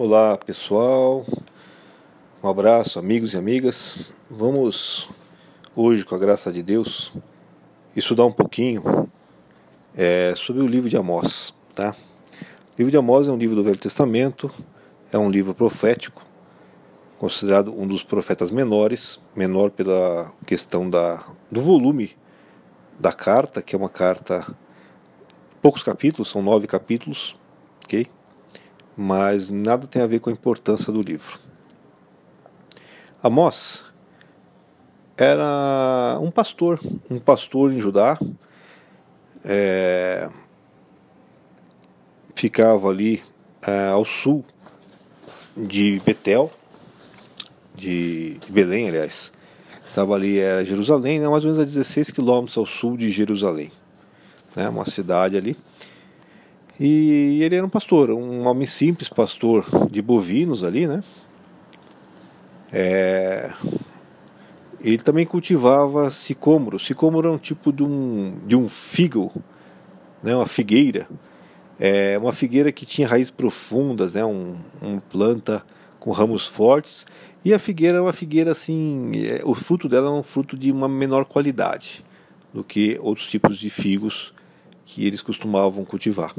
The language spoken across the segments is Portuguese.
Olá pessoal, um abraço, amigos e amigas. Vamos hoje, com a graça de Deus, estudar um pouquinho é, sobre o livro de Amós. Tá? O livro de Amós é um livro do Velho Testamento, é um livro profético, considerado um dos profetas menores, menor pela questão da, do volume da carta, que é uma carta, poucos capítulos, são nove capítulos, ok? Mas nada tem a ver com a importância do livro. Amós era um pastor, um pastor em Judá, é, ficava ali é, ao sul de Betel, de, de Belém, aliás. Estava ali, era Jerusalém, né, mais ou menos a 16 quilômetros ao sul de Jerusalém, né, uma cidade ali. E ele era um pastor, um homem simples, pastor de bovinos ali, né? É... Ele também cultivava sicômoro. Sicômoro é um tipo de um, de um figo, né? uma figueira. É uma figueira que tinha raízes profundas, né? Um, uma planta com ramos fortes. E a figueira é uma figueira assim, é, o fruto dela é um fruto de uma menor qualidade do que outros tipos de figos que eles costumavam cultivar.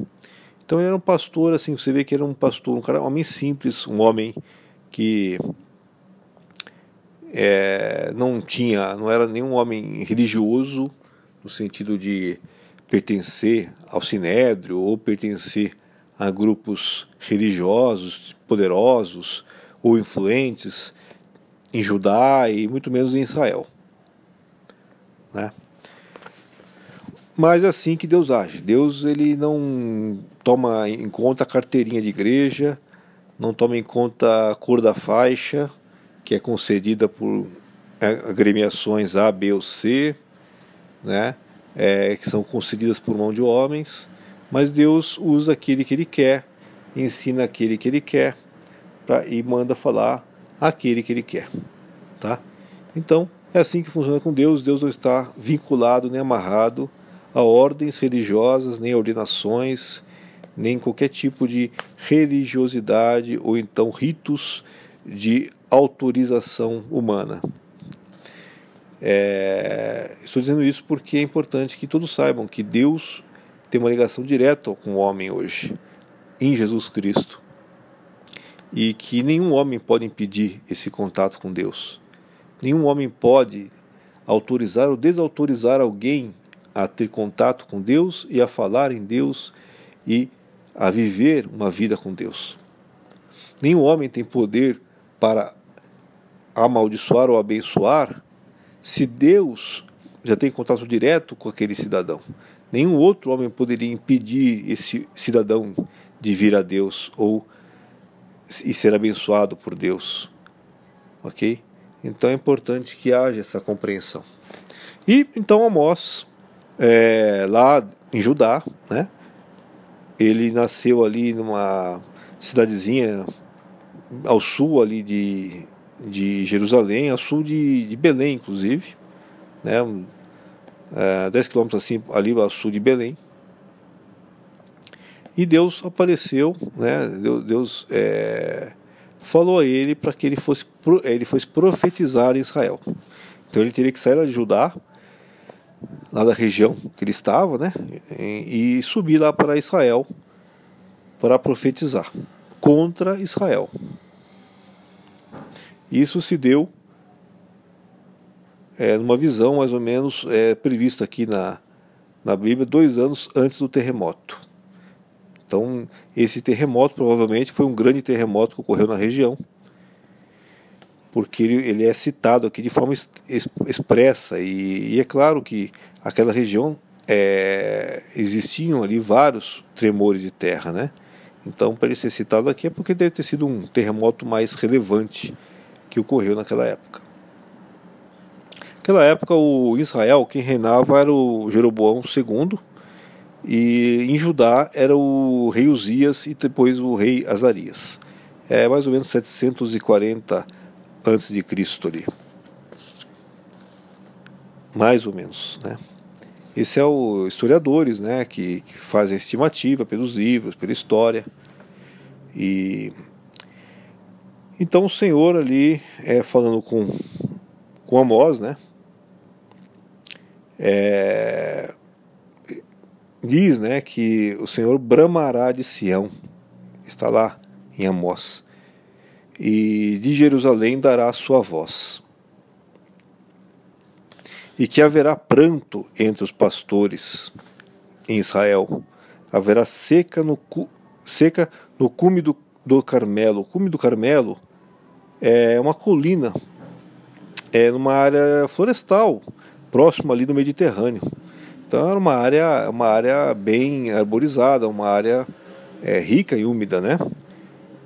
Então ele era um pastor, assim, você vê que era um pastor, um cara, um homem simples, um homem que é, não tinha, não era nenhum homem religioso no sentido de pertencer ao sinédrio ou pertencer a grupos religiosos poderosos ou influentes em Judá e muito menos em Israel, né? Mas é assim que Deus age. Deus ele não toma em conta a carteirinha de igreja, não toma em conta a cor da faixa, que é concedida por é, agremiações A, B ou C, né? É, que são concedidas por mão de homens, mas Deus usa aquele que Ele quer, ensina aquele que Ele quer, pra, e manda falar aquele que Ele quer, tá? Então é assim que funciona com Deus. Deus não está vinculado nem amarrado a ordens religiosas, nem ordenações, nem qualquer tipo de religiosidade ou então ritos de autorização humana. É, estou dizendo isso porque é importante que todos saibam que Deus tem uma ligação direta com o homem hoje, em Jesus Cristo, e que nenhum homem pode impedir esse contato com Deus. Nenhum homem pode autorizar ou desautorizar alguém a ter contato com Deus e a falar em Deus e a viver uma vida com Deus. Nenhum homem tem poder para amaldiçoar ou abençoar se Deus já tem contato direto com aquele cidadão. Nenhum outro homem poderia impedir esse cidadão de vir a Deus ou e ser abençoado por Deus. Ok? Então é importante que haja essa compreensão. E então Amós é, lá em Judá, né? Ele nasceu ali numa cidadezinha ao sul ali de, de Jerusalém, ao sul de, de Belém, inclusive, né? É, 10 quilômetros assim ali ao sul de Belém. E Deus apareceu, né? Deus, Deus é, falou a ele para que ele fosse, ele fosse profetizar em Israel. Então ele teria que sair lá de Judá lá da região que ele estava, né? E subir lá para Israel para profetizar contra Israel. Isso se deu é, numa visão mais ou menos é, prevista aqui na, na Bíblia dois anos antes do terremoto. Então, esse terremoto provavelmente foi um grande terremoto que ocorreu na região porque ele, ele é citado aqui de forma expressa e, e é claro que aquela região é, existiam ali vários tremores de terra, né? Então, para ele ser citado aqui é porque deve ter sido um terremoto mais relevante que ocorreu naquela época. Naquela época, o Israel, quem reinava era o Jeroboão II, e em Judá era o rei Uzias e depois o rei Azarias. É mais ou menos 740 antes de Cristo ali. Mais ou menos, né? Esse é o historiadores, né, que, que fazem estimativa pelos livros, pela história. E Então o Senhor ali, é, falando com, com Amós, né? É, diz né, que o Senhor bramará de Sião, está lá em Amós, e de Jerusalém dará a sua voz. E que haverá pranto entre os pastores em Israel, haverá seca no, seca no cume do, do Carmelo. O cume do Carmelo é uma colina, é numa área florestal, próximo ali do Mediterrâneo. Então era uma área, uma área bem arborizada, uma área é, rica e úmida, né?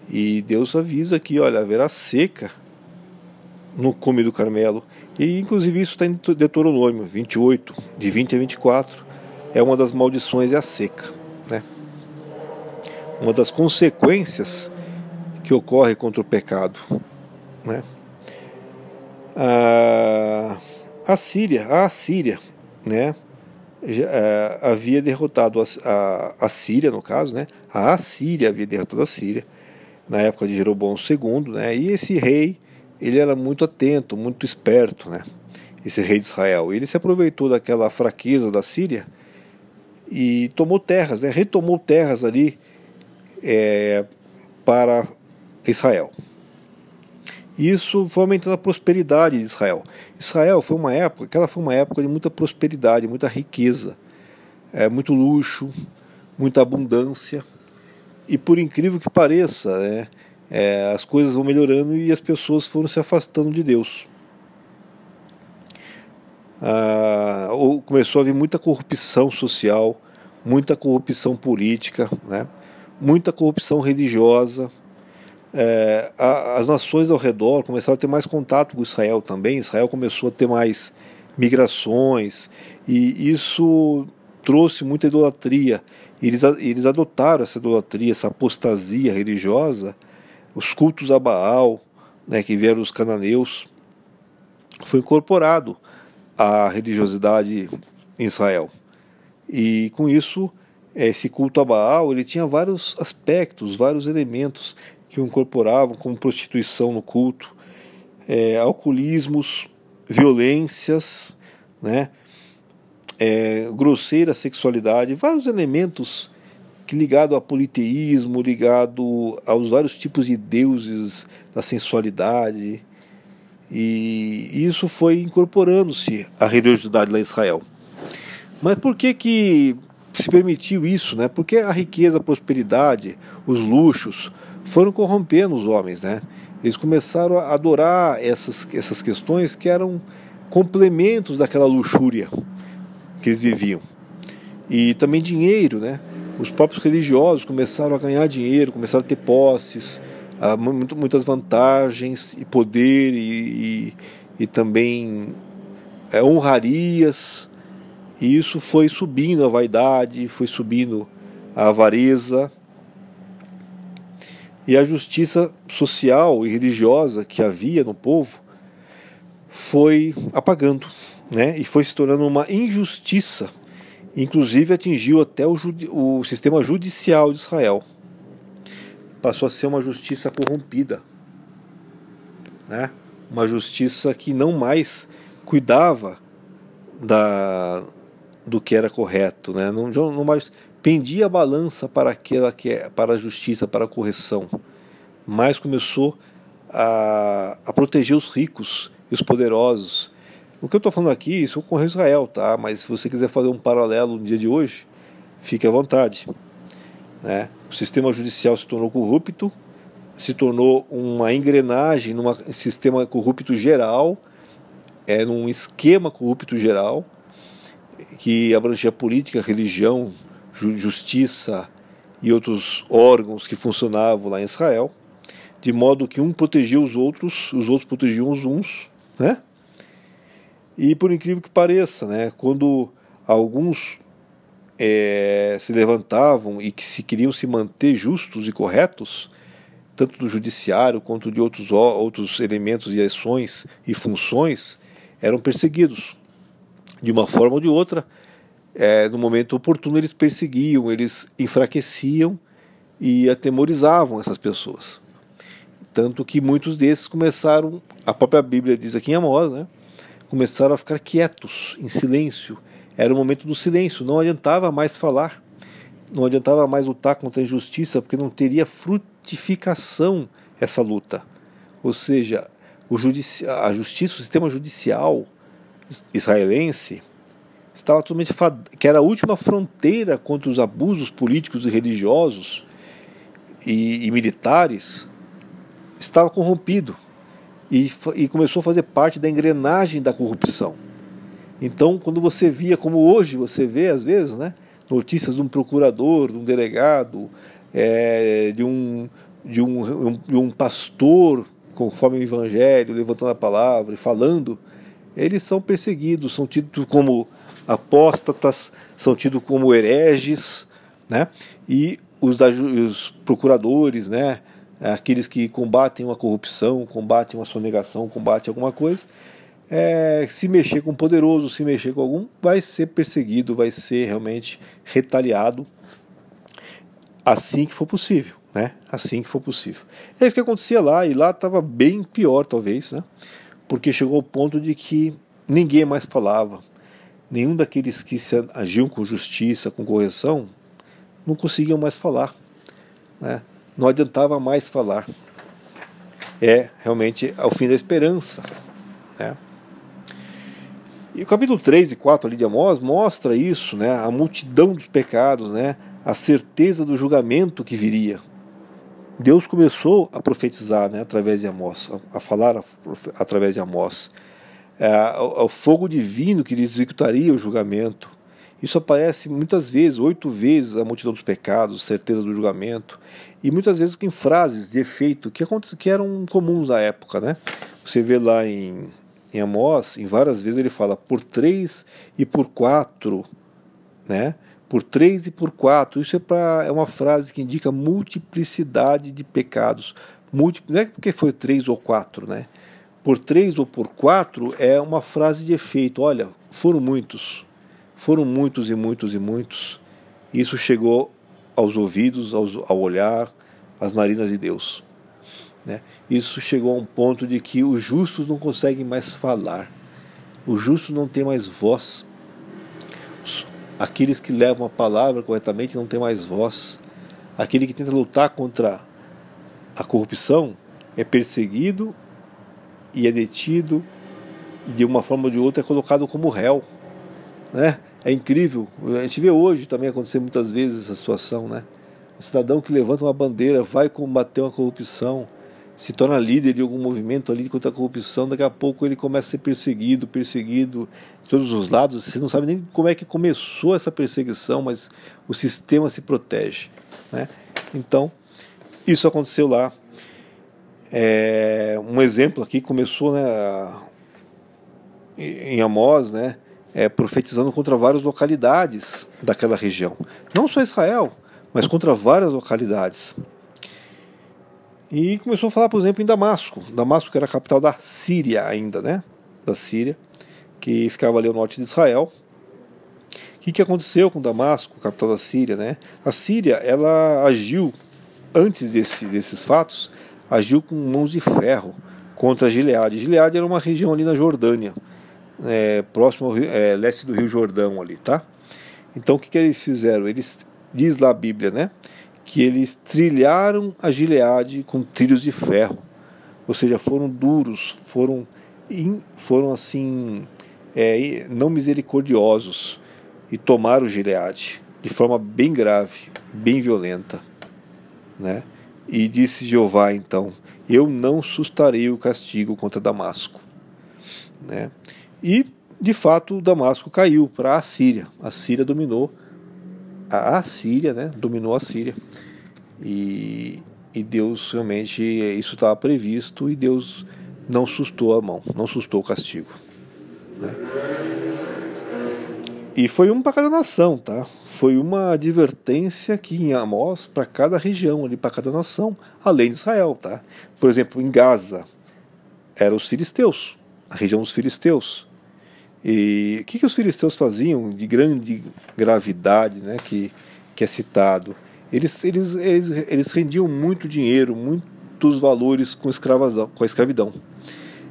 E Deus avisa que, olha, haverá seca no cume do Carmelo. E inclusive isso está em Deuteronômio 28, de 20 a 24. É uma das maldições é a seca, né? Uma das consequências que ocorre contra o pecado, né? A, a Síria, a Síria, né? Já, é, havia derrotado a, a, a, Síria, no caso, né? A Assíria havia derrotado a Síria na época de Jeroboão II, né? E esse rei, ele era muito atento, muito esperto, né? Esse rei de Israel. Ele se aproveitou daquela fraqueza da Síria e tomou terras, né? Retomou terras ali é, para Israel. Isso foi aumentando a prosperidade de Israel. Israel foi uma época, aquela foi uma época de muita prosperidade, muita riqueza, é, muito luxo, muita abundância. E por incrível que pareça, né, é, as coisas vão melhorando e as pessoas foram se afastando de Deus. Ah, começou a haver muita corrupção social, muita corrupção política, né, muita corrupção religiosa é, a, as nações ao redor começaram a ter mais contato com Israel também. Israel começou a ter mais migrações e isso trouxe muita idolatria. Eles, eles adotaram essa idolatria, essa apostasia religiosa, os cultos a Baal, né, que vieram dos cananeus, foi incorporado à religiosidade em Israel. E com isso, esse culto a Baal ele tinha vários aspectos, vários elementos que o incorporavam como prostituição no culto, é, alcoolismos, violências, né, é, grosseira sexualidade, vários elementos que ligado ao politeísmo, ligado aos vários tipos de deuses da sensualidade, e isso foi incorporando-se à religiosidade lá em Israel. Mas por que que se permitiu isso, né? Porque a riqueza, a prosperidade, os luxos, foram corrompendo os homens, né? Eles começaram a adorar essas, essas questões que eram complementos daquela luxúria que eles viviam. E também dinheiro, né? Os próprios religiosos começaram a ganhar dinheiro, começaram a ter posses, a, muitas vantagens e poder e, e, e também é, honrarias. E isso foi subindo a vaidade, foi subindo a avareza e a justiça social e religiosa que havia no povo foi apagando, né? E foi se tornando uma injustiça, inclusive atingiu até o, o sistema judicial de Israel. Passou a ser uma justiça corrompida, né? Uma justiça que não mais cuidava da do que era correto, né? Não, não mais pendia a balança para aquela que é para a justiça, para a correção, mas começou a, a proteger os ricos e os poderosos. O que eu estou falando aqui, isso ocorreu em Israel, tá? Mas se você quiser fazer um paralelo no dia de hoje, fique à vontade. Né? O sistema judicial se tornou corrupto, se tornou uma engrenagem num sistema corrupto geral, é num esquema corrupto geral que abrangia política, religião, justiça e outros órgãos que funcionavam lá em Israel, de modo que um protegia os outros, os outros protegiam os uns, né? E por incrível que pareça, né, quando alguns é, se levantavam e que se queriam se manter justos e corretos, tanto do judiciário quanto de outros, outros elementos e ações e funções, eram perseguidos de uma forma ou de outra, é, no momento oportuno eles perseguiam, eles enfraqueciam e atemorizavam essas pessoas. Tanto que muitos desses começaram, a própria Bíblia diz aqui em Amós, né? Começaram a ficar quietos, em silêncio. Era o momento do silêncio, não adiantava mais falar, não adiantava mais lutar contra a injustiça, porque não teria frutificação essa luta. Ou seja, o a justiça, o sistema judicial israelense estava totalmente que era a última fronteira contra os abusos políticos e religiosos e, e militares estava corrompido e, e começou a fazer parte da engrenagem da corrupção. Então, quando você via, como hoje você vê às vezes, né, notícias de um procurador, de um delegado, é, de, um, de, um, de um pastor, conforme o Evangelho, levantando a palavra e falando, eles são perseguidos, são tidos como apóstatas, são tidos como hereges, né? e os, os procuradores, né? Aqueles que combatem uma corrupção, combatem uma sonegação, combatem alguma coisa, é, se mexer com o poderoso, se mexer com algum, vai ser perseguido, vai ser realmente retaliado assim que for possível, né? Assim que for possível. É isso que acontecia lá, e lá estava bem pior, talvez, né? Porque chegou ao ponto de que ninguém mais falava. Nenhum daqueles que se agiam com justiça, com correção, não conseguiam mais falar. Né? Não adiantava mais falar. É realmente o fim da esperança. Né? E o capítulo 3 e 4 ali de Amós mostra isso, né? a multidão dos pecados, né? a certeza do julgamento que viria. Deus começou a profetizar né? através de Amós, a, falar através de Amós. É, o, o fogo divino que executaria o julgamento. Isso aparece muitas vezes, oito vezes, a multidão dos pecados, certeza do julgamento, e muitas vezes em frases de efeito que, que eram comuns à época. Né? Você vê lá em, em Amós, em várias vezes ele fala por três e por quatro, né? por três e por quatro. Isso é, pra, é uma frase que indica multiplicidade de pecados. Múltipli, não é porque foi três ou quatro, né? Por três ou por quatro é uma frase de efeito. Olha, foram muitos foram muitos e muitos e muitos. Isso chegou aos ouvidos, aos, ao olhar, às narinas de Deus. Né? Isso chegou a um ponto de que os justos não conseguem mais falar, os justos não têm mais voz, aqueles que levam a palavra corretamente não têm mais voz, aquele que tenta lutar contra a corrupção é perseguido e é detido e de uma forma ou de outra é colocado como réu, né? É incrível. A gente vê hoje também acontecer muitas vezes essa situação, né? O cidadão que levanta uma bandeira, vai combater uma corrupção, se torna líder de algum movimento ali contra a corrupção, daqui a pouco ele começa a ser perseguido, perseguido de todos os lados. Você não sabe nem como é que começou essa perseguição, mas o sistema se protege, né? Então, isso aconteceu lá. É, um exemplo aqui começou né, em Amós, né? É, profetizando contra várias localidades daquela região. Não só Israel, mas contra várias localidades. E começou a falar, por exemplo, em Damasco. Damasco que era a capital da Síria ainda, né? Da Síria, que ficava ali ao norte de Israel. O que, que aconteceu com Damasco, capital da Síria, né? A Síria, ela agiu, antes desse, desses fatos, agiu com mãos de ferro contra Gileade. Gileade era uma região ali na Jordânia, é, próximo ao é, leste do Rio Jordão ali, tá? Então o que, que eles fizeram? Eles diz lá a Bíblia, né? Que eles trilharam a Gileade com trilhos de ferro, ou seja, foram duros, foram foram assim é, não misericordiosos e tomaram Gileade de forma bem grave, bem violenta, né? E disse Jeová então: Eu não sustarei o castigo contra Damasco, né? E, de fato, Damasco caiu para a Síria. A Síria dominou a Síria, né? Dominou a Síria. E, e Deus realmente, isso estava previsto e Deus não sustou a mão, não sustou o castigo. Né? E foi um para cada nação, tá? Foi uma advertência aqui em Amós para cada região, ali para cada nação, além de Israel, tá? Por exemplo, em Gaza eram os filisteus, a região dos filisteus. E o que, que os filisteus faziam de grande gravidade, né, que, que é citado? Eles, eles, eles, eles rendiam muito dinheiro, muito muitos valores com, com a escravidão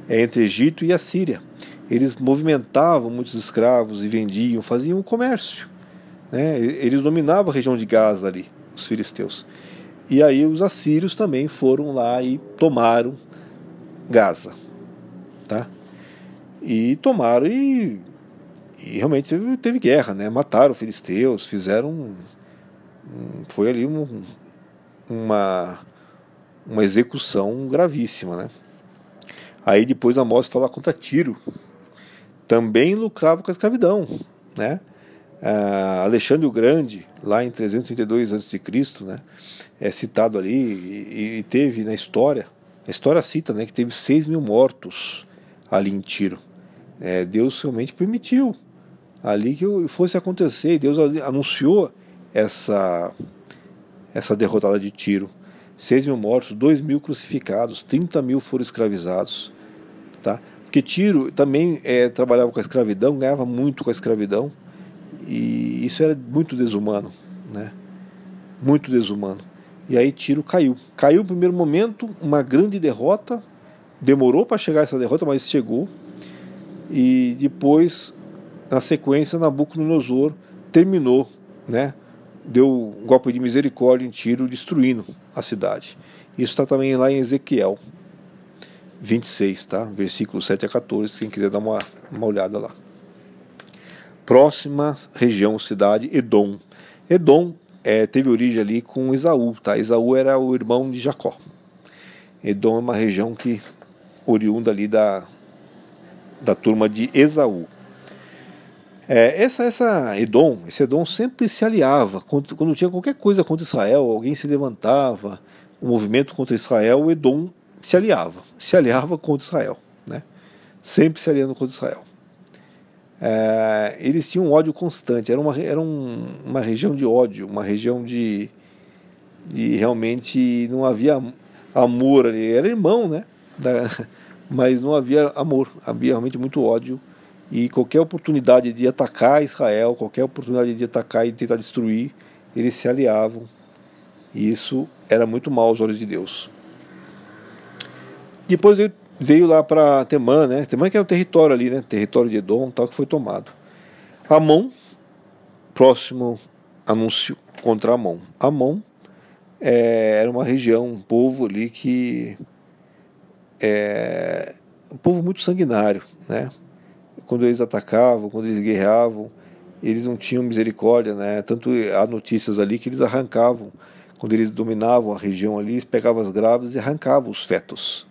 é, entre Egito e a Síria. Eles movimentavam muitos escravos e vendiam, faziam um comércio. Né? Eles dominavam a região de Gaza ali, os filisteus. E aí os assírios também foram lá e tomaram Gaza. Tá? E tomaram e, e realmente teve, teve, guerra, né? Mataram filisteus, fizeram. Foi ali um, uma, uma execução gravíssima, né? Aí depois Amós fala contra Tiro. Também lucrava com a escravidão, né? Ah, Alexandre o Grande, lá em 332 a.C., né? É citado ali e, e, teve na história, a história cita, né? Que teve 6 mil mortos ali em Tiro. É, Deus realmente permitiu ali que fosse acontecer. Deus anunciou essa essa derrotada de Tiro. 6 mil mortos, 2 mil crucificados, 30 mil foram escravizados. Tá? Porque Tiro também é, trabalhava com a escravidão, ganhava muito com a escravidão, e isso era muito desumano. Né? Muito desumano. E aí Tiro caiu. Caiu no primeiro momento, uma grande derrota, demorou para chegar essa derrota, mas chegou. E depois, na sequência, Nabucodonosor terminou, né? deu um golpe de misericórdia em Tiro, destruindo a cidade. Isso está também lá em Ezequiel 26, tá? Versículo 7 a 14, quem quiser dar uma, uma olhada lá. Próxima região, cidade, Edom. Edom é, teve origem ali com Esaú, tá? Esaú era o irmão de Jacó. Edom é uma região que oriunda ali da, da turma de Esaú. É, essa, essa Edom, esse Edom sempre se aliava. Quando, quando tinha qualquer coisa contra Israel, alguém se levantava, um movimento contra Israel, o Edom se aliava. Se aliava contra Israel. Né? Sempre se aliando contra Israel. É, eles tinham um ódio constante, era, uma, era um, uma região de ódio, uma região de, de realmente não havia amor ali. Era irmão, né? Da, mas não havia amor, havia realmente muito ódio e qualquer oportunidade de atacar Israel, qualquer oportunidade de atacar e tentar destruir, eles se aliavam. E isso era muito mal aos olhos de Deus. Depois ele veio lá para Temã, né? Temã que é o território ali, né? Território de Edom, tal que foi tomado. Amon, próximo anúncio contra Amon. Amon é, era uma região, um povo ali que é um povo muito sanguinário, né? quando eles atacavam, quando eles guerreavam, eles não tinham misericórdia, né? Tanto há notícias ali que eles arrancavam, quando eles dominavam a região ali, eles pegavam as grávidas e arrancavam os fetos,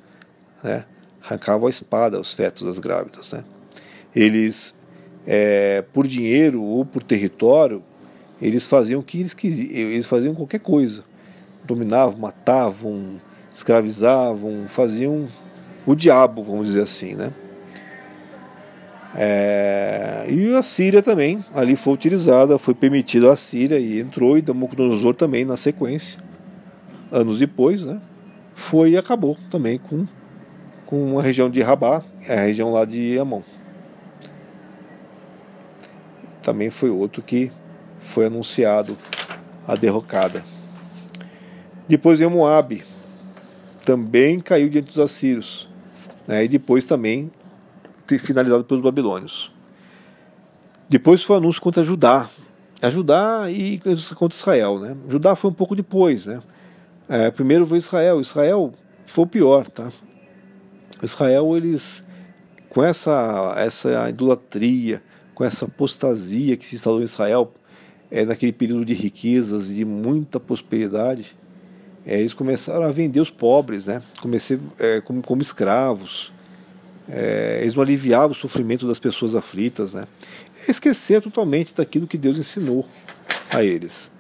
né? Arrancavam a espada os fetos das grávidas, né? Eles, é, por dinheiro ou por território, eles faziam o que eles quisiam, eles faziam qualquer coisa, dominavam, matavam, escravizavam, faziam o diabo, vamos dizer assim, né? É, e a Síria também, ali foi utilizada, foi permitido a Síria e entrou, e Nabucodonosor também na sequência, anos depois, né, foi e acabou também com, com a região de Rabá, a região lá de Amon. Também foi outro que foi anunciado a derrocada. Depois veio Moab, também caiu diante dos assírios. Né, e depois também finalizado pelos babilônios. Depois foi o anúncio contra Judá. A Judá e contra Israel. Né? Judá foi um pouco depois. Né? É, primeiro foi Israel. Israel foi o pior. Tá? Israel, eles, com essa, essa idolatria, com essa apostasia que se instalou em Israel, é, naquele período de riquezas e de muita prosperidade, é, eles começaram a vender os pobres, né? Comecei, é, como, como escravos é, eles não aliviavam o sofrimento das pessoas aflitas, né? Esquecer totalmente daquilo que Deus ensinou a eles.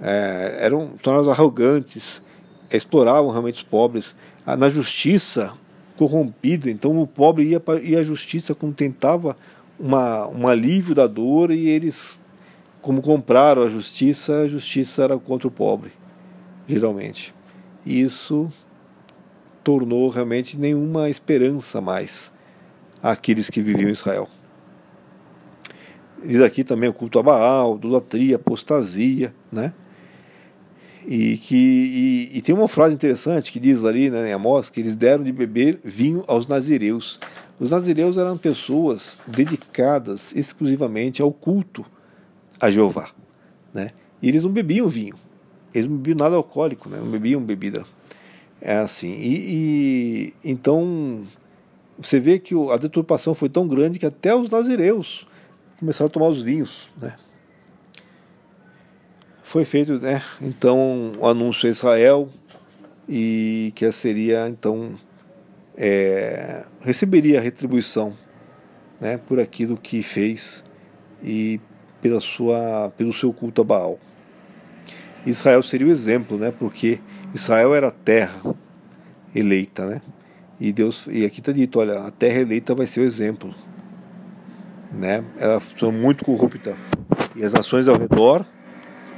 É, eram tornados arrogantes, exploravam realmente os pobres. Ah, na justiça corrompida, então o pobre ia, ia à justiça quando tentava uma, um alívio da dor e eles, como compraram a justiça, a justiça era contra o pobre, geralmente. E isso tornou realmente nenhuma esperança mais àqueles que viviam em Israel. Diz aqui também o culto a Baal, idolatria, apostasia, né? E, que, e, e, tem uma frase interessante que diz ali né, em Amós que eles deram de beber vinho aos nazireus. Os nazireus eram pessoas dedicadas exclusivamente ao culto a Jeová. Né? E eles não bebiam vinho, eles não bebiam nada alcoólico, né? não bebiam bebida. É assim. E, e então você vê que a deturpação foi tão grande que até os nazireus começaram a tomar os vinhos. Né? Foi feito, né, então, o anúncio a Israel e que seria, então, é, receberia a retribuição né, por aquilo que fez e pela sua, pelo seu culto a Baal. Israel seria o exemplo, né, porque Israel era a terra eleita, né? E Deus e aqui está dito, olha, a terra eleita vai ser o exemplo, né? Ela foi muito corrupta e as nações ao redor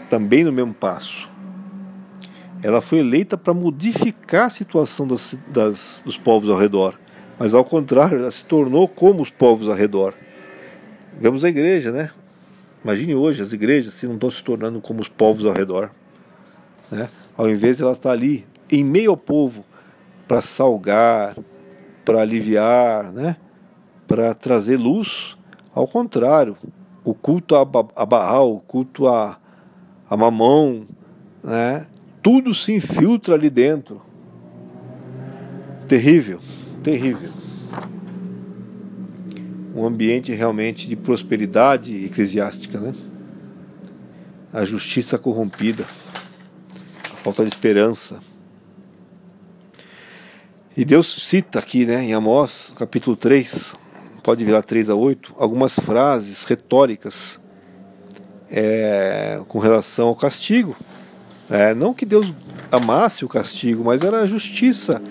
também no mesmo passo. Ela foi eleita para modificar a situação das, das, dos povos ao redor, mas ao contrário, ela se tornou como os povos ao redor. Vemos a igreja, né? Imagine hoje as igrejas se não estão se tornando como os povos ao redor. Né? Ao invés de ela estar ali, em meio ao povo, para salgar, para aliviar, né? para trazer luz, ao contrário, o culto a, a Baal, o culto a, a mamão, né? tudo se infiltra ali dentro. Terrível, terrível. Um ambiente realmente de prosperidade eclesiástica, né? A justiça corrompida, a falta de esperança. E Deus cita aqui, né, em Amós, capítulo 3, pode virar 3 a 8, algumas frases retóricas é, com relação ao castigo. É, não que Deus amasse o castigo, mas era a justiça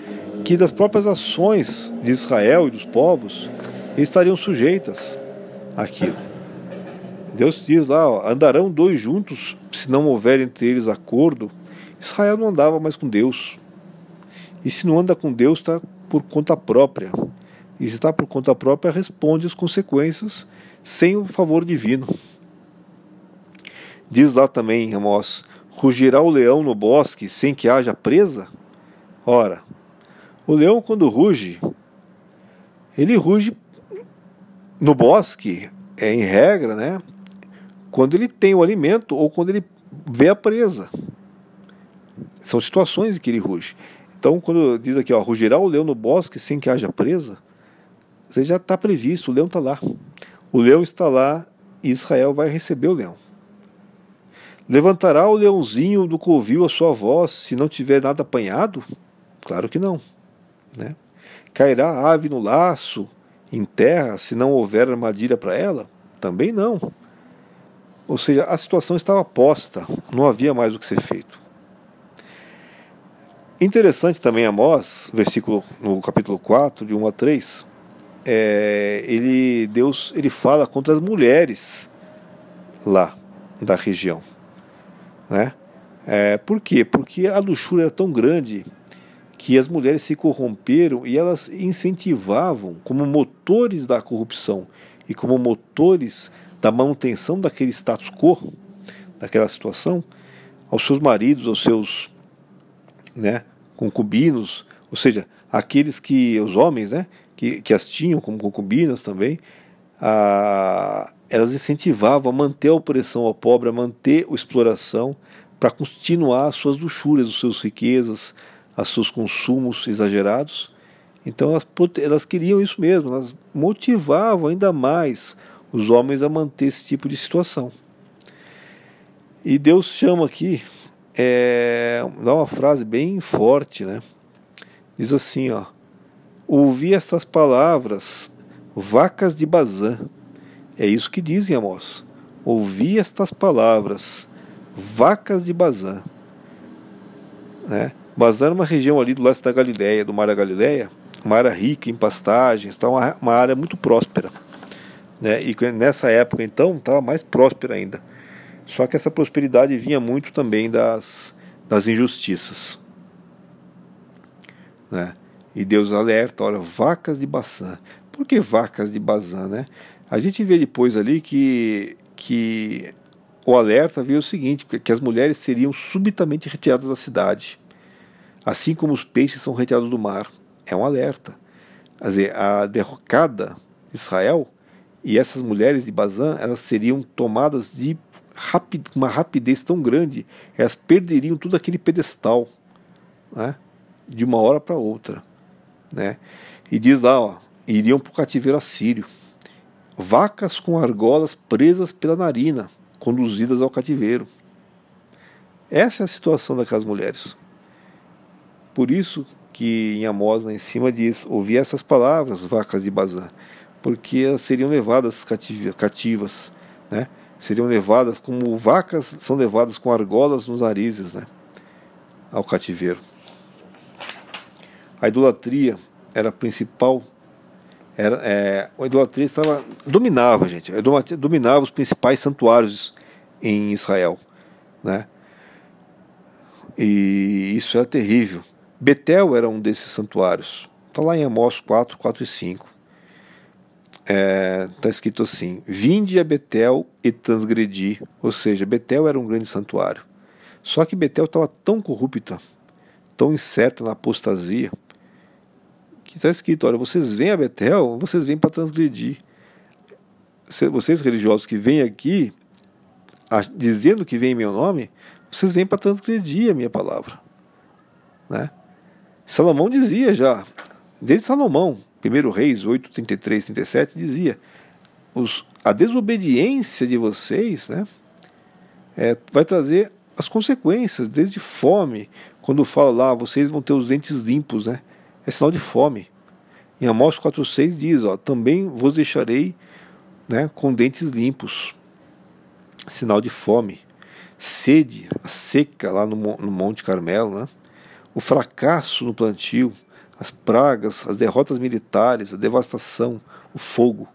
que das próprias ações de Israel e dos povos estariam sujeitas àquilo. Deus diz lá: ó, andarão dois juntos se não houver entre eles acordo. Israel não andava mais com Deus. E se não anda com Deus, está por conta própria. E se está por conta própria, responde as consequências sem o favor divino. Diz lá também Amós: Rugirá o leão no bosque sem que haja presa? Ora, o leão, quando ruge, ele ruge no bosque, é em regra, né? Quando ele tem o alimento ou quando ele vê a presa. São situações em que ele ruge. Então, quando diz aqui, ó, rugirá o leão no bosque sem que haja presa, você já está previsto, o leão está lá. O leão está lá e Israel vai receber o leão. Levantará o leãozinho do covil a sua voz se não tiver nada apanhado? Claro que não. Né? Cairá a ave no laço em terra se não houver armadilha para ela? Também não. Ou seja, a situação estava posta, não havia mais o que ser feito. Interessante também Amós, versículo no capítulo 4, de 1 a 3, é, ele, Deus ele fala contra as mulheres lá da região. Né? É, por quê? Porque a luxúria era tão grande que as mulheres se corromperam e elas incentivavam como motores da corrupção e como motores da manutenção daquele status quo, daquela situação, aos seus maridos, aos seus né, concubinos, ou seja, aqueles que, os homens, né, que, que as tinham como concubinas também, a, elas incentivavam a manter a opressão ao pobre, a manter a exploração, para continuar as suas luxúrias, as suas riquezas, os seus consumos exagerados. Então elas, elas queriam isso mesmo, elas motivavam ainda mais os homens a manter esse tipo de situação. E Deus chama aqui, é, dá uma frase bem forte, né? Diz assim, ó: Ouvi estas palavras, vacas de Bazã. É isso que dizem Amós. Ouvi estas palavras, vacas de Bazã. Né? Bazã era uma região ali do leste da Galileia, do Mar da Galileia, uma área rica em pastagens, tá? uma, uma área muito próspera. Né? E nessa época, então, estava mais próspera ainda. Só que essa prosperidade vinha muito também das, das injustiças. Né? E Deus alerta, olha, vacas de Bazã. Por que vacas de Bazã, né? A gente vê depois ali que, que o alerta veio o seguinte: que as mulheres seriam subitamente retiradas da cidade, assim como os peixes são retirados do mar. É um alerta. Quer dizer, a derrocada de Israel e essas mulheres de Bazã, elas seriam tomadas de rapid, uma rapidez tão grande, elas perderiam todo aquele pedestal, né, de uma hora para outra, né? E diz lá, ó, iriam para o cativeiro assírio. Vacas com argolas presas pela narina, conduzidas ao cativeiro. Essa é a situação daquelas mulheres. Por isso que em Amós lá em cima diz: ouvi essas palavras, vacas de Bazã, porque elas seriam levadas cativas, né? seriam levadas como vacas são levadas com argolas nos narizes né? ao cativeiro. A idolatria era a principal. Era, é, a idolatria estava, dominava, gente. Dominava os principais santuários em Israel. Né? E isso era terrível. Betel era um desses santuários. Está lá em Amós 4, 4 e 5. Está é, tá escrito assim: Vinde a Betel e transgredi. Ou seja, Betel era um grande santuário. Só que Betel estava tão corrupta, tão incerta na apostasia, que está escrito: olha, vocês vêm a Betel, vocês vêm para transgredir. Vocês religiosos que vêm aqui, dizendo que vem em meu nome, vocês vêm para transgredir a minha palavra. Né? Salomão dizia já, desde Salomão, 1 Reis 8, 33, 37, dizia: os, a desobediência de vocês né, é, vai trazer as consequências, desde fome, quando fala lá, vocês vão ter os dentes limpos, né, é sinal de fome. Em Amós 4,6 diz: ó, também vos deixarei né, com dentes limpos, sinal de fome. Sede, a seca lá no, no Monte Carmelo, né? O fracasso no plantio, as pragas, as derrotas militares, a devastação, o fogo.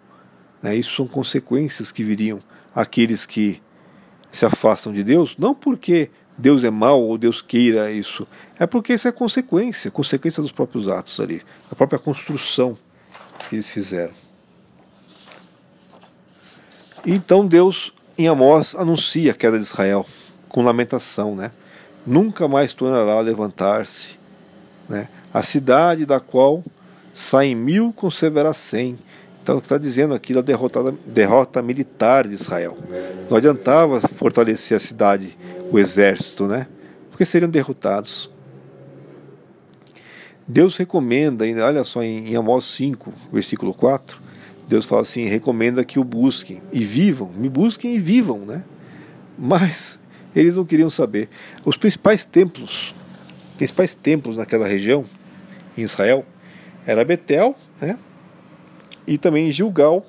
Né? Isso são consequências que viriam àqueles que se afastam de Deus, não porque Deus é mau ou Deus queira isso, é porque isso é consequência, consequência dos próprios atos ali, da própria construção que eles fizeram. Então Deus, em Amós, anuncia a queda de Israel com lamentação, né? Nunca mais tornará a levantar-se. Né? A cidade da qual saem mil conservará cem. Então está dizendo aqui da derrota, derrota militar de Israel. Não adiantava fortalecer a cidade, o exército, né? porque seriam derrotados. Deus recomenda, olha só em Amós 5, versículo 4, Deus fala assim: recomenda que o busquem e vivam, me busquem e vivam, né? Mas eles não queriam saber. Os principais templos, principais templos naquela região, em Israel, era Betel, né? E também Gilgal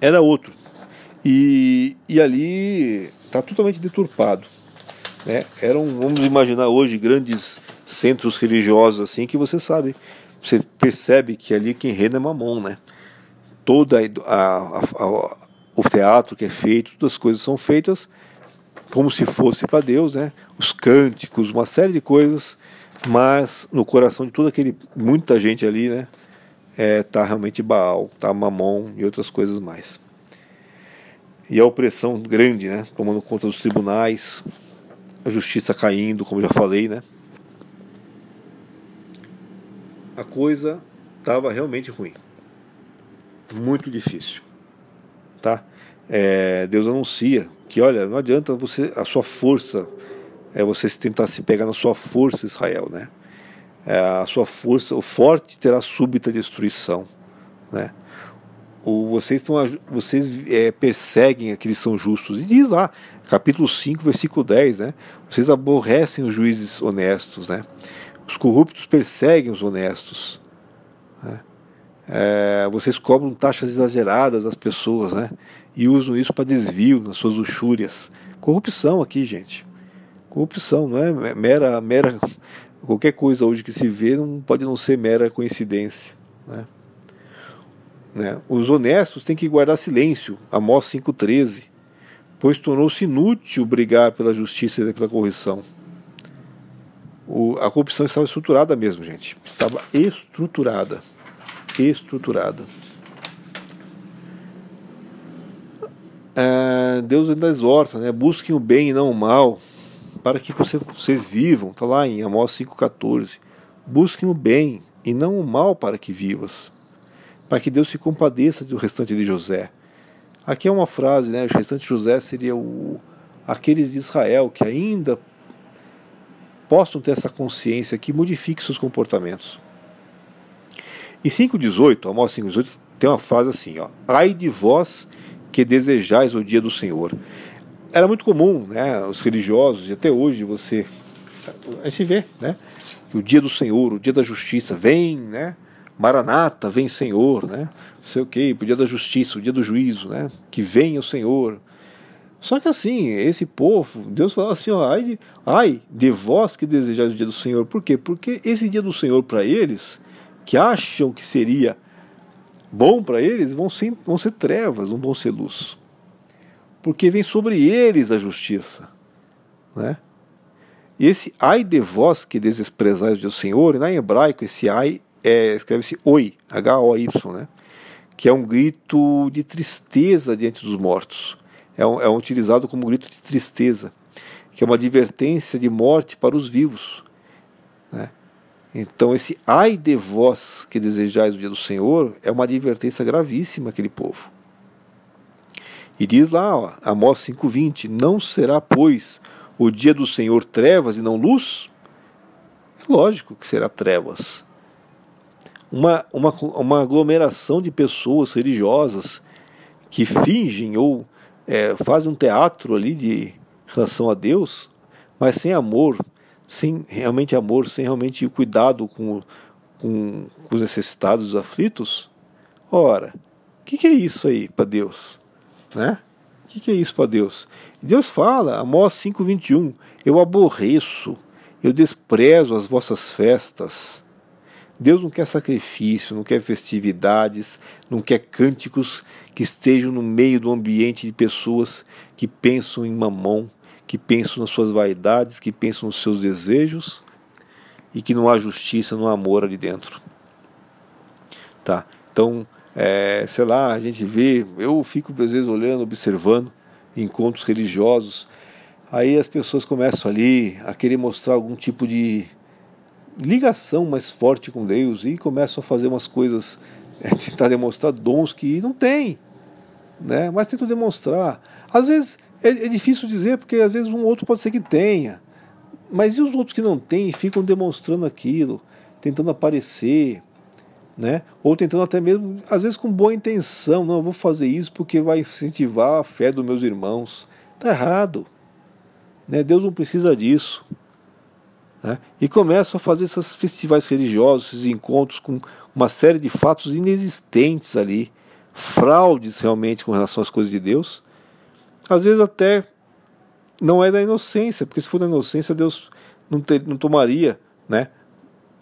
era outro. E, e ali está totalmente deturpado. Né? Eram, vamos imaginar hoje, grandes centros religiosos assim que você sabe, você percebe que ali quem reina é Mamon, né? Toda a, a, a, o teatro que é feito, todas as coisas são feitas como se fosse para Deus, né? Os cânticos, uma série de coisas, mas no coração de toda aquele muita gente ali, né? É, tá realmente Baal, tá Mamon e outras coisas mais. E a opressão grande, né? Tomando conta dos tribunais, a justiça caindo, como já falei, né? A coisa estava realmente ruim, muito difícil, tá? É, Deus anuncia que olha, não adianta você a sua força é você tentar se pegar na sua força, Israel, né? É, a sua força, o forte terá súbita destruição, né? O, vocês estão, vocês é, perseguem aqueles que são justos e diz lá, capítulo 5, versículo 10, né? Vocês aborrecem os juízes honestos, né? Os corruptos perseguem os honestos. Né? É, vocês cobram taxas exageradas das pessoas, né? E usam isso para desvio nas suas luxúrias. Corrupção aqui, gente. Corrupção, não é mera, mera. Qualquer coisa hoje que se vê não pode não ser mera coincidência. Né? Né? Os honestos têm que guardar silêncio, Amós 5,13, pois tornou-se inútil brigar pela justiça e pela. O, a corrupção estava estruturada mesmo, gente. Estava estruturada. Estruturada. É, Deus ainda exorta, né? Busquem o bem e não o mal, para que você, vocês vivam. Está lá em Amós 5,14. Busquem o bem e não o mal para que vivas, para que Deus se compadeça do restante de José. Aqui é uma frase, né? O restante de José seria o, aqueles de Israel que ainda possam ter essa consciência que modifique seus comportamentos. Em 5,18, Amós 5,18, tem uma frase assim: ó, Ai de vós que desejais o dia do Senhor. Era muito comum, né, os religiosos, e até hoje você. A gente vê, né? Que o dia do Senhor, o dia da justiça, vem, né? Maranata, vem Senhor, né? Sei o quê, o dia da justiça, o dia do juízo, né? Que venha o Senhor. Só que assim, esse povo, Deus fala assim, ó, ai, ai de vós que desejais o dia do Senhor. Por quê? Porque esse dia do Senhor para eles, que acham que seria bom para eles, vão ser, vão ser trevas, não vão ser luz. Porque vem sobre eles a justiça. Né? E esse ai de vós que desprezais o Senhor, na hebraico esse ai é, escreve-se oi, H-O-Y, né? que é um grito de tristeza diante dos mortos. É, um, é um utilizado como grito de tristeza, que é uma advertência de morte para os vivos. Né? Então, esse ai de vós que desejais o dia do Senhor é uma advertência gravíssima àquele povo. E diz lá, ó, Amós 5,20: Não será, pois, o dia do Senhor trevas e não luz? É lógico que será trevas uma, uma, uma aglomeração de pessoas religiosas que fingem ou é, fazem um teatro ali de relação a Deus, mas sem amor, sem realmente amor, sem realmente cuidado com, com, com os necessitados, os aflitos. Ora, o que, que, é isso aí para Deus? Né? O que, que é isso para Deus? Deus fala, Amós 5,21, eu aborreço, eu desprezo as vossas festas Deus não quer sacrifício, não quer festividades, não quer cânticos que estejam no meio do ambiente de pessoas que pensam em mamão, que pensam nas suas vaidades, que pensam nos seus desejos e que não há justiça, não há amor ali dentro. Tá? Então, é, sei lá, a gente vê, eu fico às vezes olhando, observando encontros religiosos, aí as pessoas começam ali a querer mostrar algum tipo de ligação mais forte com Deus e começam a fazer umas coisas, é, tentar demonstrar dons que não tem, né? mas tentam demonstrar. Às vezes é, é, difícil dizer, porque às vezes um outro pode ser que tenha, mas e os outros que não têm ficam demonstrando aquilo, tentando aparecer, né? ou tentando até mesmo, às vezes com boa intenção, não, eu vou fazer isso porque vai incentivar a fé dos meus irmãos. Está errado. Né? Deus não precisa disso. Né? E começam a fazer esses festivais religiosos, esses encontros com uma série de fatos inexistentes ali, fraudes realmente com relação às coisas de Deus. Às vezes até não é da inocência, porque se for da inocência, Deus não, ter, não tomaria né,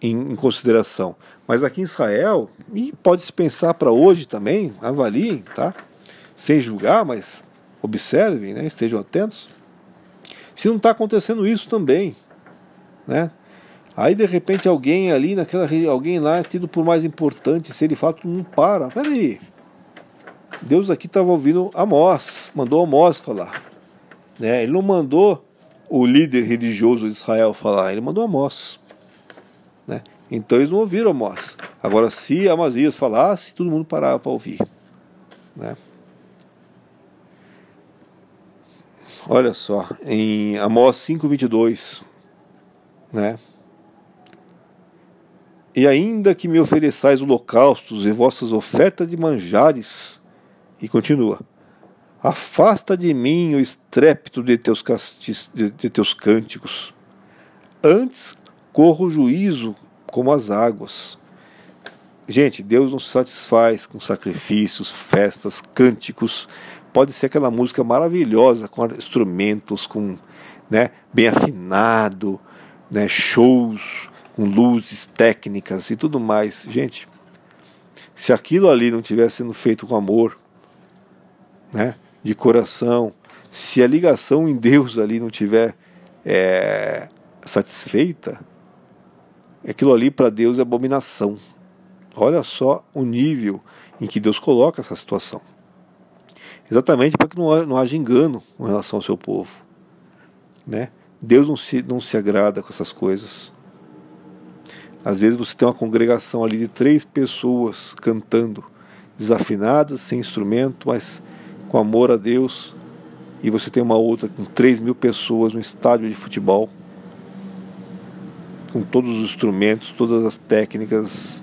em, em, consideração. Mas aqui em Israel, e pode-se pensar para hoje também, avaliem, tá? sem julgar, mas observem, né, estejam atentos. Se não está acontecendo isso também, né? Aí de repente alguém ali naquela alguém lá é tido por mais importante, se ele fala, todo mundo para. Peraí. Deus aqui estava ouvindo Amós, mandou Amós falar. Né? Ele não mandou o líder religioso de Israel falar, ele mandou Amós. Né? Então eles não ouviram Amós. Agora, se Amazias falasse, todo mundo parava para ouvir. Né? Olha só, em Amós 5,22 né? E ainda que me ofereçais holocaustos e vossas ofertas de manjares, e continua, afasta de mim o estrépito de teus, castis, de, de teus cânticos, antes corro o juízo como as águas. Gente, Deus não se satisfaz com sacrifícios, festas, cânticos. Pode ser aquela música maravilhosa com instrumentos, com né, bem afinado, né, shows com luzes técnicas e tudo mais. Gente, se aquilo ali não tivesse sendo feito com amor, né, de coração, se a ligação em Deus ali não tiver é, satisfeita, aquilo ali para Deus é abominação. Olha só o nível em que Deus coloca essa situação. exatamente para que não, haja engano com relação ao seu povo. Né? Deus não se, não se agrada com essas coisas. Às vezes você tem uma congregação ali de três pessoas cantando, desafinadas, sem instrumento, mas com amor a Deus, e você tem uma outra com 3 mil pessoas no estádio de futebol, com todos os instrumentos, todas as técnicas,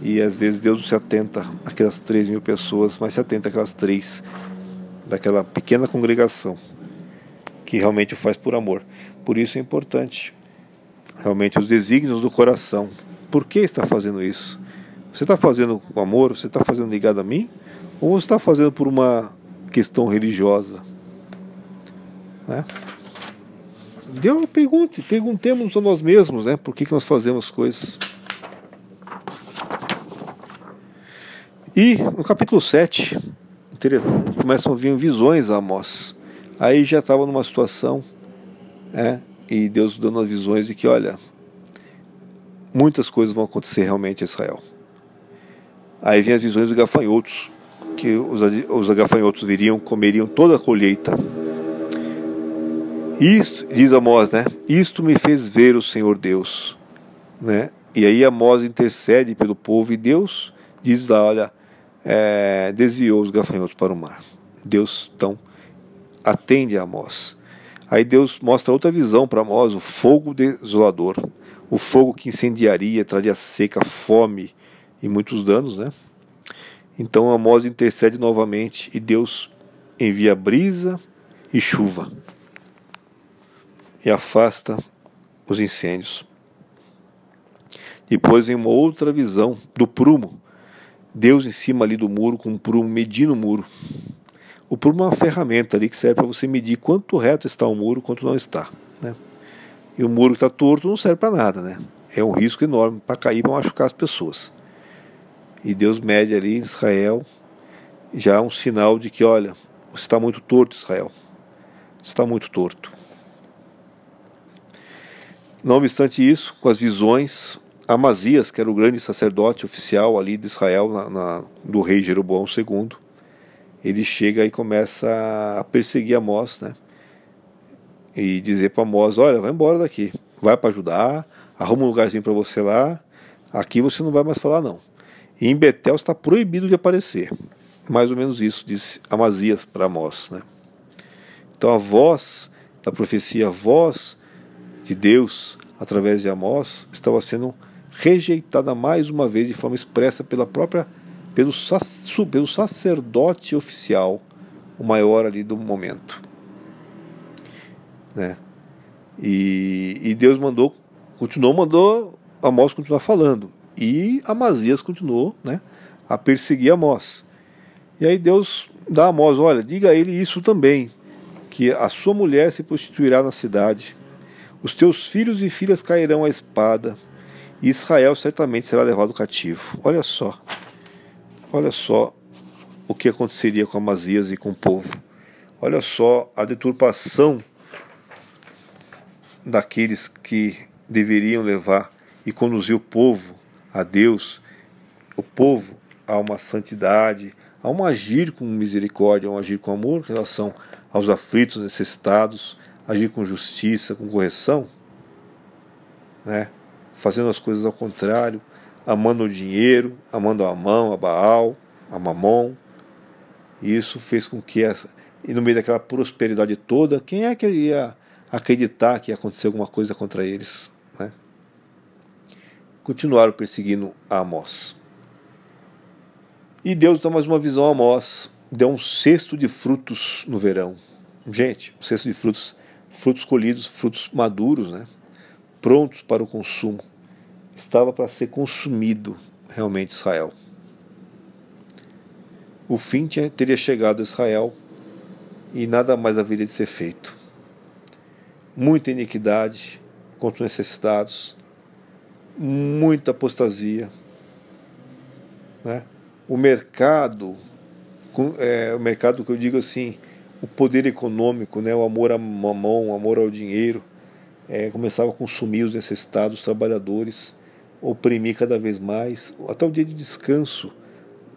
e às vezes Deus não se atenta àquelas 3 mil pessoas, mas se atenta àquelas três daquela pequena congregação que realmente o faz por amor. Por isso é importante realmente os desígnios do coração. Por que está fazendo isso? Você está fazendo com amor? Você está fazendo ligado a mim? Ou você está fazendo por uma questão religiosa? Né? Deu, pergunte, perguntemos a nós mesmos, né? Por que, que nós fazemos coisas? E no capítulo 7, interessante, começam a vir visões a Amós. Aí já estava numa situação, né? E Deus dando as visões de que, olha, muitas coisas vão acontecer realmente em Israel. Aí vem as visões dos gafanhotos, que os, os gafanhotos viriam, comeriam toda a colheita isto, diz Amós, né? Isto me fez ver o Senhor Deus, né? E aí Amós intercede pelo povo e Deus diz lá, olha, é, desviou os gafanhotos para o mar. Deus então atende a Amós. Aí Deus mostra outra visão para Amós, o fogo desolador, o fogo que incendiaria, traria seca, fome e muitos danos, né? Então Amós intercede novamente e Deus envia brisa e chuva e afasta os incêndios. Depois, em uma outra visão do prumo, Deus em cima ali do muro, com um prumo, medindo o muro. O prumo é uma ferramenta ali que serve para você medir quanto reto está o muro, quanto não está. Né? E o muro que está torto não serve para nada, né? É um risco enorme para cair, para machucar as pessoas. E Deus mede ali Israel, já é um sinal de que, olha, você está muito torto, Israel. Você está muito torto. Não obstante isso, com as visões, Amazias, que era o grande sacerdote oficial ali de Israel, na, na, do rei Jeroboão II, ele chega e começa a perseguir Amós, né? E dizer para Amós: Olha, vai embora daqui, vai para ajudar, arruma um lugarzinho para você lá, aqui você não vai mais falar, não. E em Betel está proibido de aparecer. Mais ou menos isso disse Amazias para Amós, né? Então a voz da profecia, a voz de Deus através de Amós estava sendo rejeitada mais uma vez de forma expressa pela própria pelo, pelo sacerdote oficial, o maior ali do momento, né? E, e Deus mandou, continuou mandou Amós continuar falando e Amazias continuou, né, a perseguir Amós. E aí Deus dá a Amós, olha, diga a ele isso também, que a sua mulher se prostituirá na cidade os teus filhos e filhas cairão à espada, e Israel certamente será levado cativo. Olha só, olha só o que aconteceria com Amazias e com o povo. Olha só a deturpação daqueles que deveriam levar e conduzir o povo a Deus, o povo a uma santidade, a um agir com misericórdia, a um agir com amor em relação aos aflitos, necessitados, agir com justiça, com correção, né? fazendo as coisas ao contrário, amando o dinheiro, amando a mão, a Baal, a Mamon. E isso fez com que essa, e no meio daquela prosperidade toda, quem é que ia acreditar que ia acontecer alguma coisa contra eles? Continuaram perseguindo Amós. E Deus dá mais uma visão a Amós, deu um cesto de frutos no verão. Gente, um cesto de frutos frutos colhidos, frutos maduros, né? prontos para o consumo. Estava para ser consumido realmente Israel. O fim tinha, teria chegado a Israel e nada mais haveria de ser feito. Muita iniquidade contra os necessitados, muita apostasia. Né? O mercado, é, o mercado que eu digo assim, o poder econômico, né, o amor à mamão, o amor ao dinheiro, é, começava a consumir os necessitados, os trabalhadores, oprimir cada vez mais. Até o dia de descanso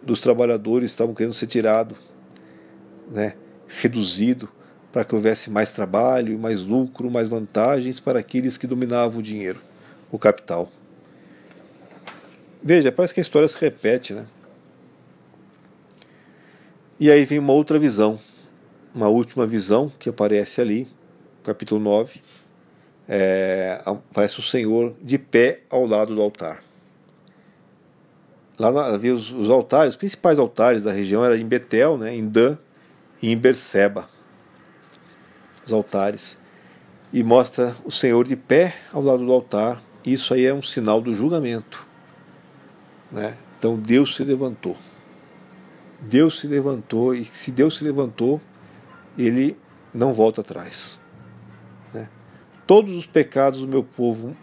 dos trabalhadores estavam querendo ser tirado. né, reduzido para que houvesse mais trabalho, mais lucro, mais vantagens para aqueles que dominavam o dinheiro, o capital. Veja, parece que a história se repete, né? E aí vem uma outra visão, uma última visão que aparece ali, capítulo 9. É, aparece o Senhor de pé ao lado do altar. Lá havia os, os, altares, os principais altares da região eram em Betel, né, em Dan e em Berseba. Os altares. E mostra o Senhor de pé ao lado do altar. Isso aí é um sinal do julgamento. Né? Então Deus se levantou. Deus se levantou e se Deus se levantou, ele não volta atrás. Né? Todos os pecados do meu povo,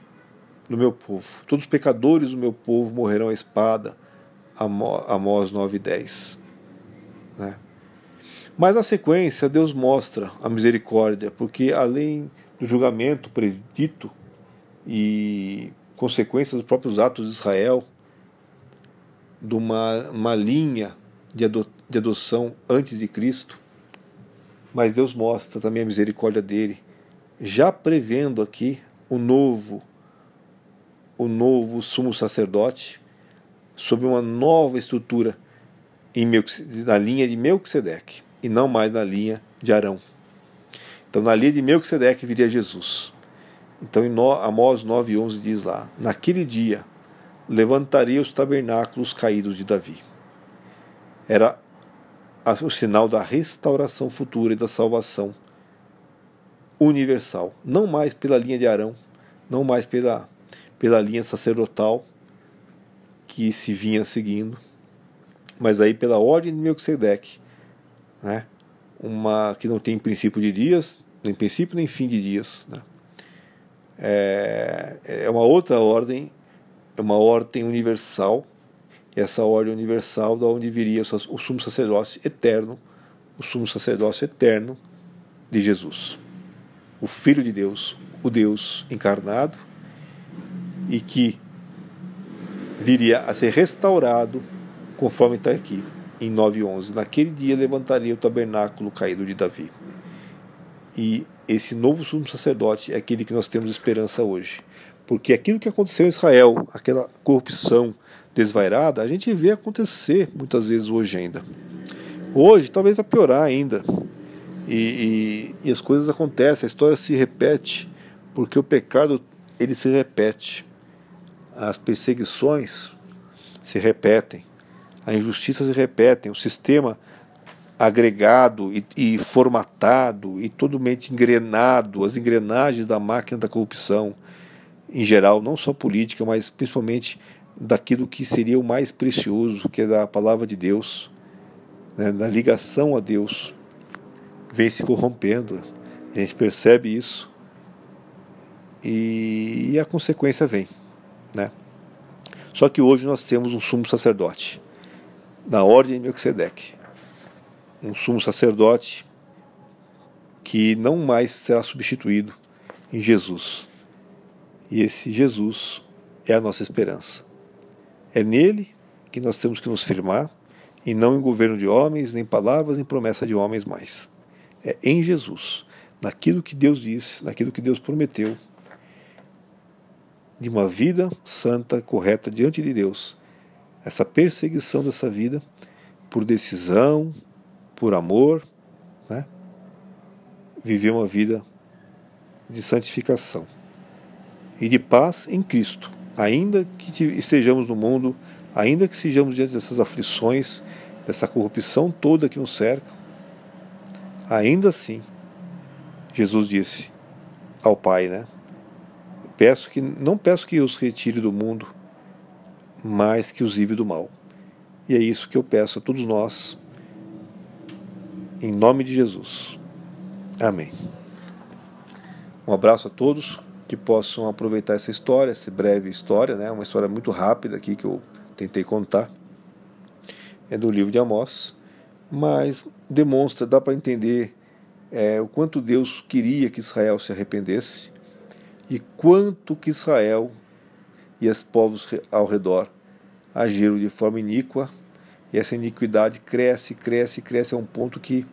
do meu povo, todos os pecadores do meu povo morrerão à espada. Amós 9 e 10. Né? Mas na sequência, Deus mostra a misericórdia, porque além do julgamento predito e consequências dos próprios atos de Israel, de uma, uma linha de, ado, de adoção antes de Cristo, mas Deus mostra também a misericórdia dele, já prevendo aqui o novo, o novo sumo sacerdote, sob uma nova estrutura em na linha de Melquisedeque e não mais na linha de Arão. Então, na linha de Melquisedeque viria Jesus. Então, em Amós 9,11 diz lá: Naquele dia levantaria os tabernáculos caídos de Davi era o sinal da restauração futura e da salvação universal, não mais pela linha de Arão, não mais pela, pela linha sacerdotal que se vinha seguindo, mas aí pela ordem de Melquisedeque, né? uma que não tem princípio de dias, nem princípio nem fim de dias. Né? É, é uma outra ordem, uma ordem universal essa ordem universal da onde viria o sumo sacerdócio eterno, o sumo sacerdócio eterno de Jesus, o Filho de Deus, o Deus encarnado e que viria a ser restaurado conforme está aqui em 9:11. Naquele dia levantaria o tabernáculo caído de Davi. E esse novo sumo sacerdote é aquele que nós temos esperança hoje. Porque aquilo que aconteceu em Israel, aquela corrupção, desvairada, a gente vê acontecer muitas vezes hoje ainda. Hoje talvez vai piorar ainda. E, e, e, as coisas acontecem, a história se repete, porque o pecado ele se repete. As perseguições se repetem, a injustiça se repetem, o sistema agregado e, e formatado e totalmente engrenado, as engrenagens da máquina da corrupção, em geral, não só política, mas principalmente daquilo que seria o mais precioso, que é da palavra de Deus, né, na ligação a Deus, vem se corrompendo. A gente percebe isso e, e a consequência vem. Né? Só que hoje nós temos um sumo sacerdote, na ordem de Melquisedeque. Um sumo sacerdote que não mais será substituído em Jesus. E esse Jesus é a nossa esperança. É nele que nós temos que nos firmar, e não em governo de homens, nem palavras, nem promessa de homens mais. É em Jesus, naquilo que Deus disse, naquilo que Deus prometeu, de uma vida santa, correta diante de Deus. Essa perseguição dessa vida por decisão, por amor, né? viver uma vida de santificação e de paz em Cristo ainda que estejamos no mundo, ainda que estejamos diante dessas aflições, dessa corrupção toda que nos cerca, ainda assim, Jesus disse ao Pai, né? Peço que não peço que os retire do mundo, mas que os livre do mal. E é isso que eu peço a todos nós, em nome de Jesus. Amém. Um abraço a todos que possam aproveitar essa história, essa breve história, né? uma história muito rápida aqui que eu tentei contar, é do livro de Amós, mas demonstra, dá para entender é, o quanto Deus queria que Israel se arrependesse e quanto que Israel e os povos ao redor agiram de forma iníqua. E essa iniquidade cresce, cresce, cresce a um ponto que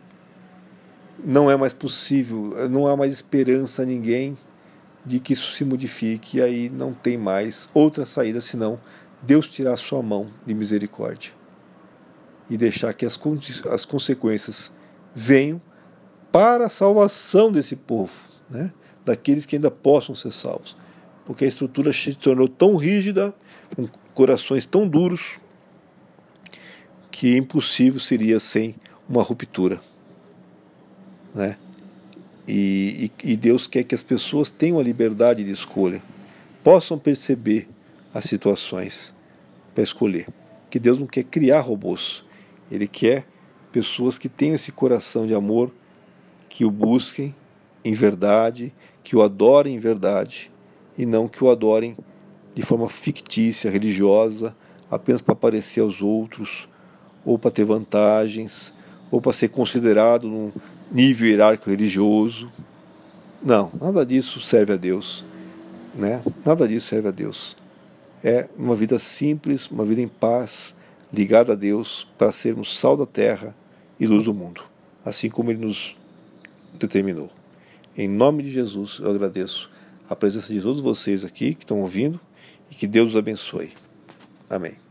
não é mais possível, não há mais esperança a ninguém de que isso se modifique, e aí não tem mais outra saída senão Deus tirar a sua mão de misericórdia e deixar que as, as consequências venham para a salvação desse povo, né? daqueles que ainda possam ser salvos. Porque a estrutura se tornou tão rígida, com corações tão duros, que impossível seria sem uma ruptura. Né? E, e, e Deus quer que as pessoas tenham a liberdade de escolha, possam perceber as situações para escolher. Que Deus não quer criar robôs, Ele quer pessoas que tenham esse coração de amor, que o busquem em verdade, que o adorem em verdade, e não que o adorem de forma fictícia, religiosa, apenas para aparecer aos outros, ou para ter vantagens, ou para ser considerado num nível hierárquico religioso. Não, nada disso serve a Deus. Né? Nada disso serve a Deus. É uma vida simples, uma vida em paz, ligada a Deus, para sermos sal da terra e luz do mundo, assim como Ele nos determinou. Em nome de Jesus, eu agradeço a presença de todos vocês aqui que estão ouvindo e que Deus os abençoe. Amém.